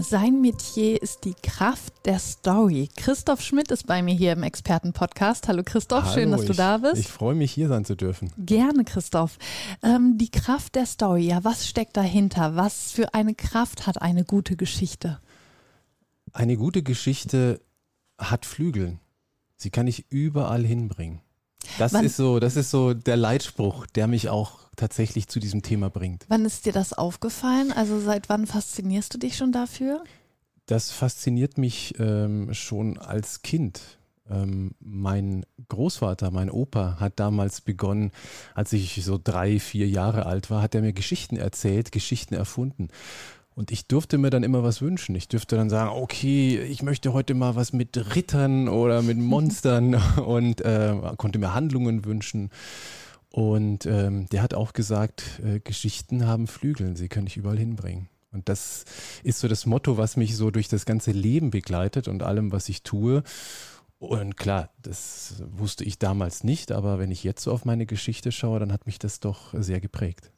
Sein Metier ist die Kraft der Story. Christoph Schmidt ist bei mir hier im Expertenpodcast. Hallo Christoph, Hallo, schön, dass du ich, da bist. Ich freue mich, hier sein zu dürfen. Gerne, Christoph. Ähm, die Kraft der Story, ja, was steckt dahinter? Was für eine Kraft hat eine gute Geschichte? Eine gute Geschichte hat Flügel. Sie kann ich überall hinbringen. Das Wann- ist so, das ist so der Leitspruch, der mich auch tatsächlich zu diesem Thema bringt. Wann ist dir das aufgefallen? Also seit wann faszinierst du dich schon dafür? Das fasziniert mich ähm, schon als Kind. Ähm, mein Großvater, mein Opa, hat damals begonnen, als ich so drei, vier Jahre alt war, hat er mir Geschichten erzählt, Geschichten erfunden. Und ich durfte mir dann immer was wünschen. Ich dürfte dann sagen, okay, ich möchte heute mal was mit Rittern oder mit Monstern und äh, konnte mir Handlungen wünschen. Und ähm, der hat auch gesagt, äh, Geschichten haben Flügel, sie können dich überall hinbringen. Und das ist so das Motto, was mich so durch das ganze Leben begleitet und allem, was ich tue. Und klar, das wusste ich damals nicht, aber wenn ich jetzt so auf meine Geschichte schaue, dann hat mich das doch sehr geprägt.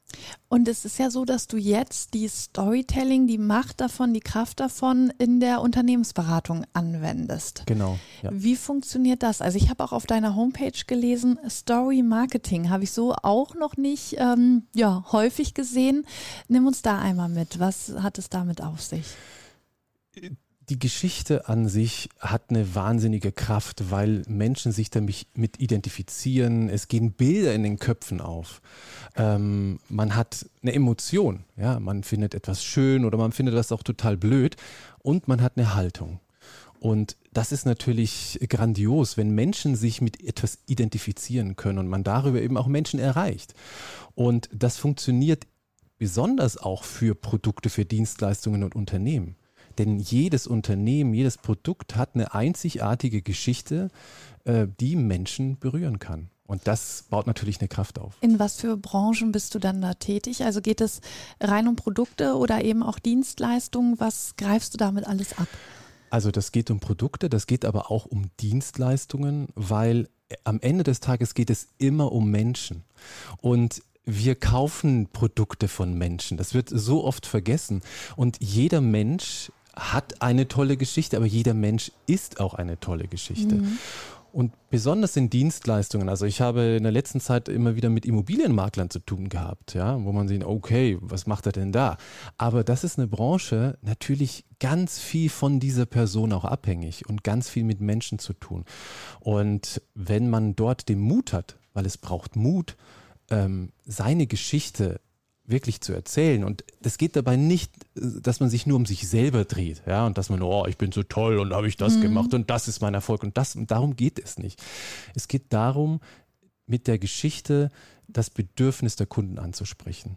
Und es ist ja so, dass du jetzt die Storytelling, die Macht davon, die Kraft davon in der Unternehmensberatung anwendest. Genau. Ja. Wie funktioniert das? Also ich habe auch auf deiner Homepage gelesen, Story Marketing habe ich so auch noch nicht ähm, ja, häufig gesehen. Nimm uns da einmal mit. Was hat es damit auf sich? Die Geschichte an sich hat eine wahnsinnige Kraft, weil Menschen sich damit mit identifizieren. Es gehen Bilder in den Köpfen auf. Ähm, man hat eine Emotion. Ja, man findet etwas schön oder man findet das auch total blöd. Und man hat eine Haltung. Und das ist natürlich grandios, wenn Menschen sich mit etwas identifizieren können und man darüber eben auch Menschen erreicht. Und das funktioniert besonders auch für Produkte, für Dienstleistungen und Unternehmen. Denn jedes Unternehmen, jedes Produkt hat eine einzigartige Geschichte, äh, die Menschen berühren kann. Und das baut natürlich eine Kraft auf. In was für Branchen bist du dann da tätig? Also geht es rein um Produkte oder eben auch Dienstleistungen? Was greifst du damit alles ab? Also das geht um Produkte, das geht aber auch um Dienstleistungen, weil am Ende des Tages geht es immer um Menschen. Und wir kaufen Produkte von Menschen. Das wird so oft vergessen. Und jeder Mensch hat eine tolle Geschichte, aber jeder Mensch ist auch eine tolle Geschichte. Und besonders in Dienstleistungen, also ich habe in der letzten Zeit immer wieder mit Immobilienmaklern zu tun gehabt, ja, wo man sieht, okay, was macht er denn da? Aber das ist eine Branche natürlich ganz viel von dieser Person auch abhängig und ganz viel mit Menschen zu tun. Und wenn man dort den Mut hat, weil es braucht Mut, ähm, seine Geschichte wirklich zu erzählen. Und es geht dabei nicht, dass man sich nur um sich selber dreht, ja, und dass man, oh, ich bin so toll und habe ich das gemacht und das ist mein Erfolg und das, und darum geht es nicht. Es geht darum, mit der Geschichte das Bedürfnis der Kunden anzusprechen.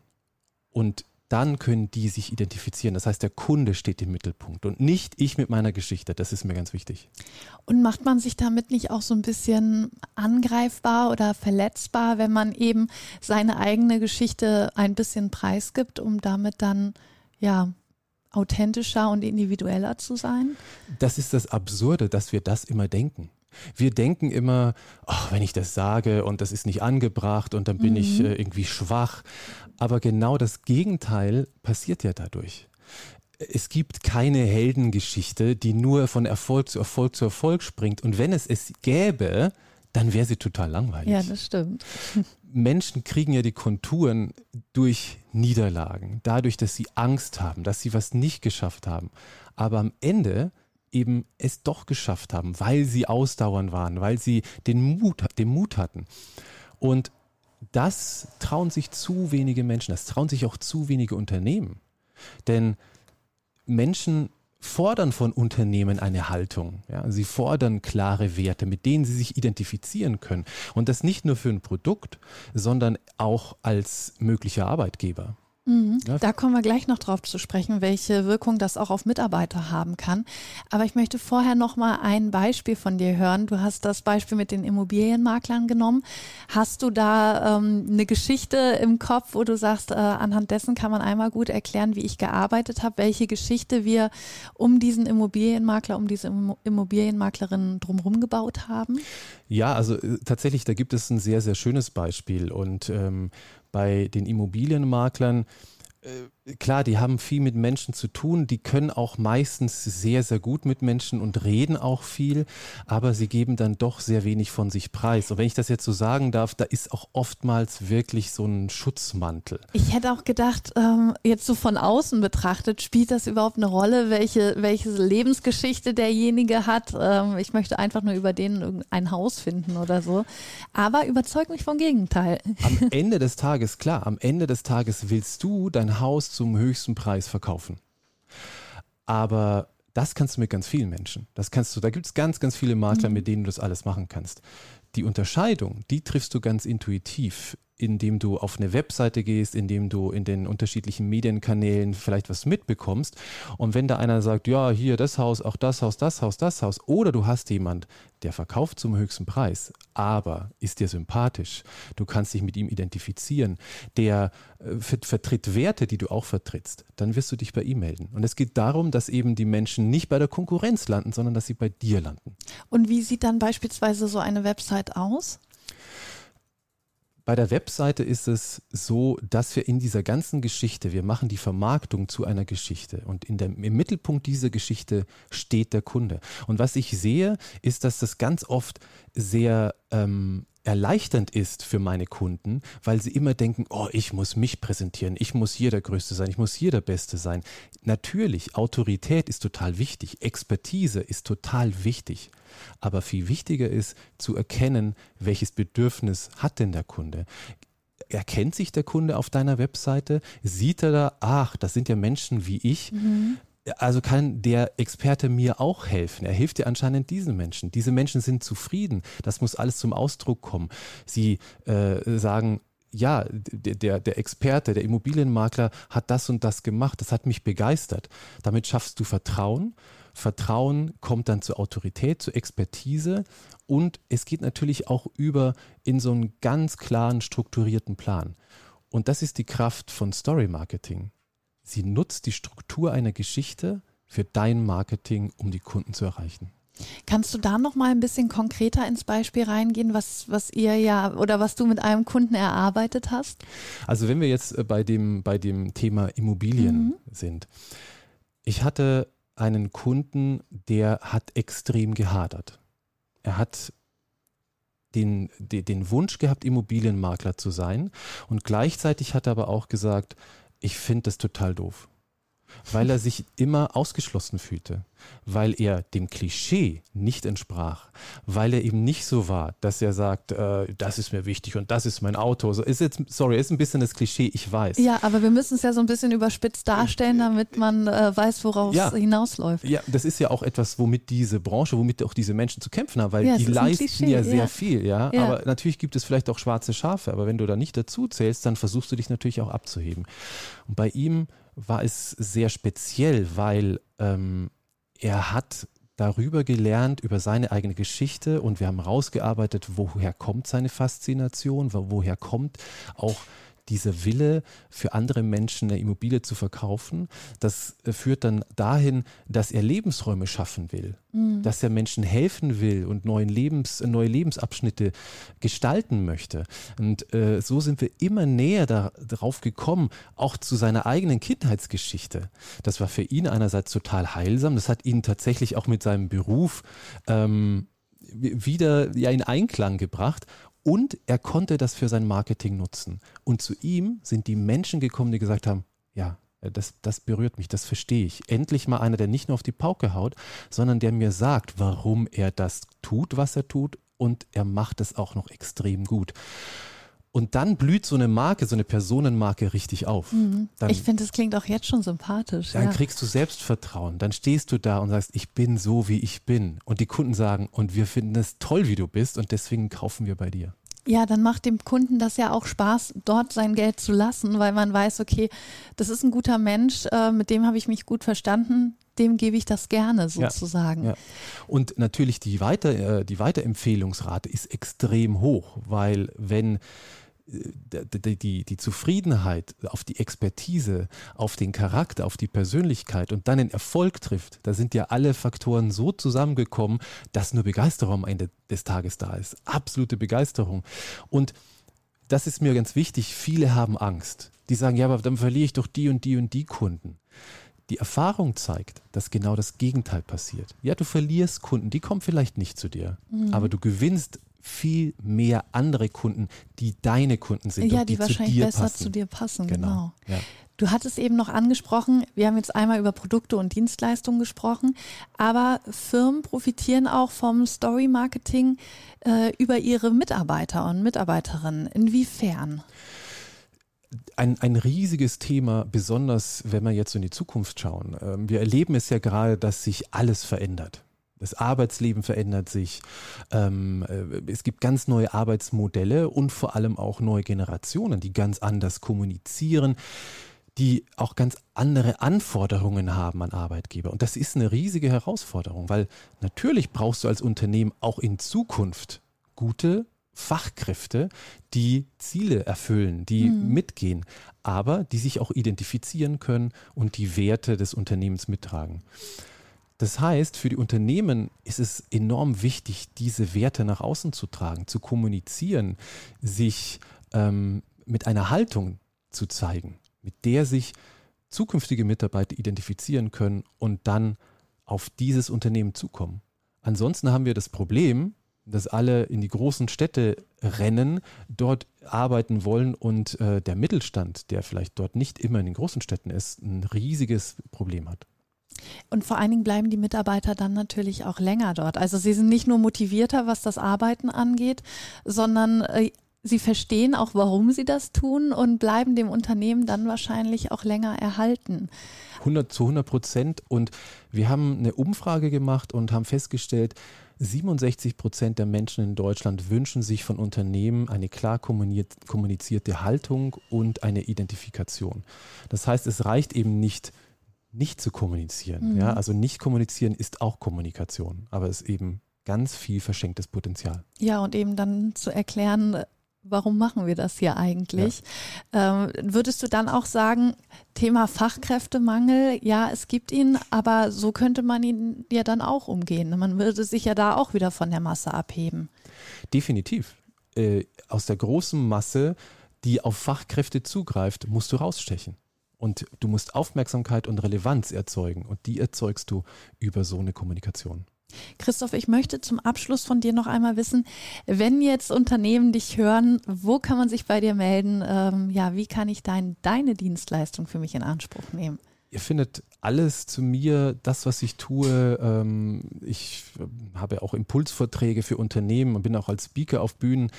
Und dann können die sich identifizieren. Das heißt, der Kunde steht im Mittelpunkt und nicht ich mit meiner Geschichte. Das ist mir ganz wichtig. Und macht man sich damit nicht auch so ein bisschen angreifbar oder verletzbar, wenn man eben seine eigene Geschichte ein bisschen preisgibt, um damit dann ja authentischer und individueller zu sein? Das ist das Absurde, dass wir das immer denken. Wir denken immer, ach, wenn ich das sage und das ist nicht angebracht und dann bin ich äh, irgendwie schwach. Aber genau das Gegenteil passiert ja dadurch. Es gibt keine Heldengeschichte, die nur von Erfolg zu Erfolg zu Erfolg springt. Und wenn es es gäbe, dann wäre sie total langweilig. Ja, das stimmt. Menschen kriegen ja die Konturen durch Niederlagen, dadurch, dass sie Angst haben, dass sie was nicht geschafft haben. Aber am Ende eben es doch geschafft haben, weil sie ausdauernd waren, weil sie den Mut, den Mut hatten. Und das trauen sich zu wenige Menschen, das trauen sich auch zu wenige Unternehmen. Denn Menschen fordern von Unternehmen eine Haltung. Ja? Sie fordern klare Werte, mit denen sie sich identifizieren können. Und das nicht nur für ein Produkt, sondern auch als möglicher Arbeitgeber. Mhm. Ja. Da kommen wir gleich noch drauf zu sprechen, welche Wirkung das auch auf Mitarbeiter haben kann. Aber ich möchte vorher noch mal ein Beispiel von dir hören. Du hast das Beispiel mit den Immobilienmaklern genommen. Hast du da ähm, eine Geschichte im Kopf, wo du sagst, äh, anhand dessen kann man einmal gut erklären, wie ich gearbeitet habe, welche Geschichte wir um diesen Immobilienmakler, um diese Immobilienmaklerin drumherum gebaut haben? Ja, also äh, tatsächlich, da gibt es ein sehr, sehr schönes Beispiel. Und ähm, bei den Immobilienmaklern äh, klar, die haben viel mit Menschen zu tun, die können auch meistens sehr, sehr gut mit Menschen und reden auch viel, aber sie geben dann doch sehr wenig von sich preis. Und wenn ich das jetzt so sagen darf, da ist auch oftmals wirklich so ein Schutzmantel. Ich hätte auch gedacht, ähm, jetzt so von außen betrachtet, spielt das überhaupt eine Rolle, welche, welche Lebensgeschichte derjenige hat? Ähm, ich möchte einfach nur über den ein Haus finden oder so. Aber überzeug mich vom Gegenteil. Am Ende des Tages, klar, am Ende des Tages willst du dein Haus zum höchsten Preis verkaufen. Aber das kannst du mit ganz vielen Menschen. Das kannst du, da gibt es ganz, ganz viele Makler, mhm. mit denen du das alles machen kannst. Die Unterscheidung, die triffst du ganz intuitiv indem du auf eine Webseite gehst, indem du in den unterschiedlichen Medienkanälen vielleicht was mitbekommst. Und wenn da einer sagt, ja, hier das Haus, auch das Haus, das Haus, das Haus, oder du hast jemand, der verkauft zum höchsten Preis, aber ist dir sympathisch, du kannst dich mit ihm identifizieren, der äh, vertritt Werte, die du auch vertrittst, dann wirst du dich bei ihm melden. Und es geht darum, dass eben die Menschen nicht bei der Konkurrenz landen, sondern dass sie bei dir landen. Und wie sieht dann beispielsweise so eine Website aus? Bei der Webseite ist es so, dass wir in dieser ganzen Geschichte, wir machen die Vermarktung zu einer Geschichte und der, im Mittelpunkt dieser Geschichte steht der Kunde. Und was ich sehe, ist, dass das ganz oft sehr ähm, erleichternd ist für meine Kunden, weil sie immer denken, oh, ich muss mich präsentieren, ich muss hier der Größte sein, ich muss hier der Beste sein. Natürlich, Autorität ist total wichtig, Expertise ist total wichtig. Aber viel wichtiger ist zu erkennen, welches Bedürfnis hat denn der Kunde. Erkennt sich der Kunde auf deiner Webseite? Sieht er da, ach, das sind ja Menschen wie ich? Mhm. Also kann der Experte mir auch helfen. Er hilft dir anscheinend diesen Menschen. Diese Menschen sind zufrieden. Das muss alles zum Ausdruck kommen. Sie äh, sagen, ja, der, der Experte, der Immobilienmakler hat das und das gemacht. Das hat mich begeistert. Damit schaffst du Vertrauen Vertrauen kommt dann zur Autorität, zur Expertise und es geht natürlich auch über in so einen ganz klaren, strukturierten Plan. Und das ist die Kraft von Story Marketing. Sie nutzt die Struktur einer Geschichte für dein Marketing, um die Kunden zu erreichen. Kannst du da noch mal ein bisschen konkreter ins Beispiel reingehen, was, was ihr ja oder was du mit einem Kunden erarbeitet hast? Also wenn wir jetzt äh, bei dem, bei dem Thema Immobilien mhm. sind. Ich hatte einen Kunden, der hat extrem gehadert. Er hat den, den, den Wunsch gehabt, Immobilienmakler zu sein und gleichzeitig hat er aber auch gesagt, ich finde das total doof weil er sich immer ausgeschlossen fühlte, weil er dem Klischee nicht entsprach, weil er eben nicht so war, dass er sagt, äh, das ist mir wichtig und das ist mein Auto. So ist jetzt, sorry, ist ein bisschen das Klischee, ich weiß. Ja, aber wir müssen es ja so ein bisschen überspitzt darstellen, damit man äh, weiß, worauf ja, es hinausläuft. Ja, das ist ja auch etwas, womit diese Branche, womit auch diese Menschen zu kämpfen haben, weil ja, die leisten Klischee, ja sehr ja. viel, ja? ja. Aber natürlich gibt es vielleicht auch schwarze Schafe, aber wenn du da nicht dazu zählst, dann versuchst du dich natürlich auch abzuheben. Und bei ihm war es sehr speziell, weil ähm, er hat darüber gelernt, über seine eigene Geschichte und wir haben rausgearbeitet, woher kommt seine Faszination, woher kommt auch dieser Wille für andere Menschen eine Immobilie zu verkaufen, das äh, führt dann dahin, dass er Lebensräume schaffen will, mhm. dass er Menschen helfen will und neuen Lebens, neue Lebensabschnitte gestalten möchte. Und äh, so sind wir immer näher darauf gekommen, auch zu seiner eigenen Kindheitsgeschichte. Das war für ihn einerseits total heilsam, das hat ihn tatsächlich auch mit seinem Beruf ähm, wieder ja in Einklang gebracht und er konnte das für sein Marketing nutzen. Und zu ihm sind die Menschen gekommen, die gesagt haben, ja, das, das berührt mich, das verstehe ich. Endlich mal einer, der nicht nur auf die Pauke haut, sondern der mir sagt, warum er das tut, was er tut und er macht es auch noch extrem gut. Und dann blüht so eine Marke, so eine Personenmarke richtig auf. Mhm. Dann, ich finde, das klingt auch jetzt schon sympathisch. Dann ja. kriegst du Selbstvertrauen. Dann stehst du da und sagst, ich bin so, wie ich bin. Und die Kunden sagen, und wir finden es toll, wie du bist und deswegen kaufen wir bei dir. Ja, dann macht dem Kunden das ja auch Spaß, dort sein Geld zu lassen, weil man weiß, okay, das ist ein guter Mensch, äh, mit dem habe ich mich gut verstanden, dem gebe ich das gerne sozusagen. Ja, ja. Und natürlich die, Weiter, äh, die Weiterempfehlungsrate ist extrem hoch, weil wenn die, die, die Zufriedenheit auf die Expertise, auf den Charakter, auf die Persönlichkeit und dann den Erfolg trifft, da sind ja alle Faktoren so zusammengekommen, dass nur Begeisterung am Ende des Tages da ist. Absolute Begeisterung. Und das ist mir ganz wichtig. Viele haben Angst. Die sagen, ja, aber dann verliere ich doch die und die und die Kunden. Die Erfahrung zeigt, dass genau das Gegenteil passiert. Ja, du verlierst Kunden, die kommen vielleicht nicht zu dir, mhm. aber du gewinnst viel mehr andere Kunden, die deine Kunden sind. Ja, und die, die wahrscheinlich besser passen. zu dir passen, genau. genau. Ja. Du hattest eben noch angesprochen, wir haben jetzt einmal über Produkte und Dienstleistungen gesprochen, aber Firmen profitieren auch vom Story Marketing äh, über ihre Mitarbeiter und Mitarbeiterinnen. Inwiefern? Ein, ein riesiges Thema, besonders wenn wir jetzt in die Zukunft schauen. Ähm, wir erleben es ja gerade, dass sich alles verändert. Das Arbeitsleben verändert sich. Ähm, äh, es gibt ganz neue Arbeitsmodelle und vor allem auch neue Generationen, die ganz anders kommunizieren, die auch ganz andere Anforderungen haben an Arbeitgeber. Und das ist eine riesige Herausforderung, weil natürlich brauchst du als Unternehmen auch in Zukunft gute Fachkräfte, die Ziele erfüllen, die mhm. mitgehen, aber die sich auch identifizieren können und die Werte des Unternehmens mittragen. Das heißt, für die Unternehmen ist es enorm wichtig, diese Werte nach außen zu tragen, zu kommunizieren, sich ähm, mit einer Haltung zu zeigen, mit der sich zukünftige Mitarbeiter identifizieren können und dann auf dieses Unternehmen zukommen. Ansonsten haben wir das Problem, dass alle in die großen Städte rennen, dort arbeiten wollen und äh, der Mittelstand, der vielleicht dort nicht immer in den großen Städten ist, ein riesiges Problem hat. Und vor allen Dingen bleiben die Mitarbeiter dann natürlich auch länger dort. Also sie sind nicht nur motivierter, was das Arbeiten angeht, sondern äh, sie verstehen auch, warum sie das tun und bleiben dem Unternehmen dann wahrscheinlich auch länger erhalten. 100 zu 100 Prozent. Und wir haben eine Umfrage gemacht und haben festgestellt, 67 Prozent der Menschen in Deutschland wünschen sich von Unternehmen eine klar kommunizierte Haltung und eine Identifikation. Das heißt, es reicht eben nicht, nicht zu kommunizieren. Mhm. Ja? Also nicht kommunizieren ist auch Kommunikation, aber es ist eben ganz viel verschenktes Potenzial. Ja, und eben dann zu erklären, warum machen wir das hier eigentlich? Ja. Ähm, würdest du dann auch sagen, Thema Fachkräftemangel, ja, es gibt ihn, aber so könnte man ihn ja dann auch umgehen. Man würde sich ja da auch wieder von der Masse abheben. Definitiv. Äh, aus der großen Masse, die auf Fachkräfte zugreift, musst du rausstechen. Und du musst Aufmerksamkeit und Relevanz erzeugen. Und die erzeugst du über so eine Kommunikation. Christoph, ich möchte zum Abschluss von dir noch einmal wissen, wenn jetzt Unternehmen dich hören, wo kann man sich bei dir melden? Ähm, ja, wie kann ich dein, deine Dienstleistung für mich in Anspruch nehmen? Ihr findet alles zu mir, das, was ich tue. Ähm, ich habe auch Impulsvorträge für Unternehmen und bin auch als Speaker auf Bühnen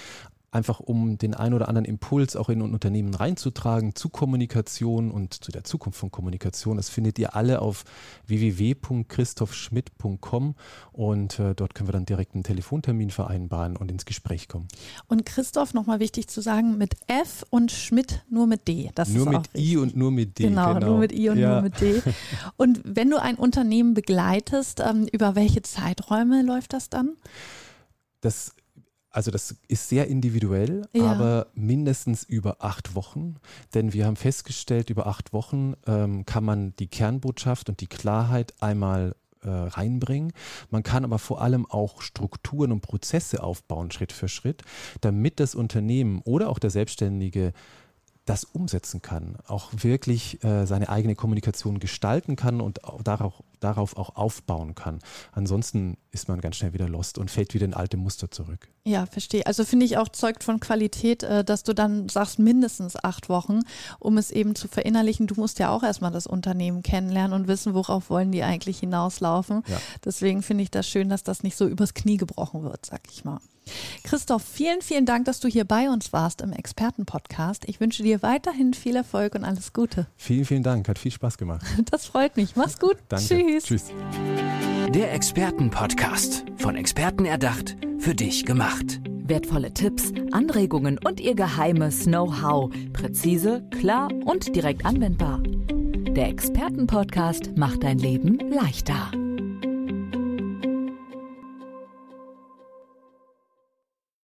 einfach um den ein oder anderen Impuls auch in ein Unternehmen reinzutragen zu Kommunikation und zu der Zukunft von Kommunikation. Das findet ihr alle auf www.christophschmidt.com und äh, dort können wir dann direkt einen Telefontermin vereinbaren und ins Gespräch kommen. Und Christoph, nochmal wichtig zu sagen, mit F und Schmidt nur mit D. Das nur mit I und nur mit D. Genau, genau. nur mit I und ja. nur mit D. Und wenn du ein Unternehmen begleitest, ähm, über welche Zeiträume läuft das dann? Das also das ist sehr individuell, ja. aber mindestens über acht Wochen. Denn wir haben festgestellt, über acht Wochen ähm, kann man die Kernbotschaft und die Klarheit einmal äh, reinbringen. Man kann aber vor allem auch Strukturen und Prozesse aufbauen, Schritt für Schritt, damit das Unternehmen oder auch der Selbstständige das umsetzen kann, auch wirklich äh, seine eigene Kommunikation gestalten kann und auch darauf, darauf auch aufbauen kann. Ansonsten ist man ganz schnell wieder lost und fällt wieder in alte Muster zurück. Ja, verstehe. Also finde ich auch zeugt von Qualität, äh, dass du dann sagst, mindestens acht Wochen, um es eben zu verinnerlichen. Du musst ja auch erstmal das Unternehmen kennenlernen und wissen, worauf wollen die eigentlich hinauslaufen. Ja. Deswegen finde ich das schön, dass das nicht so übers Knie gebrochen wird, sag ich mal. Christoph, vielen, vielen Dank, dass du hier bei uns warst im Expertenpodcast. Ich wünsche dir weiterhin viel Erfolg und alles Gute. Vielen, vielen Dank. Hat viel Spaß gemacht. Das freut mich. Mach's gut. Danke. Tschüss. Tschüss. Der Expertenpodcast. Von Experten erdacht, für dich gemacht. Wertvolle Tipps, Anregungen und ihr geheimes Know-how. Präzise, klar und direkt anwendbar. Der Expertenpodcast macht dein Leben leichter.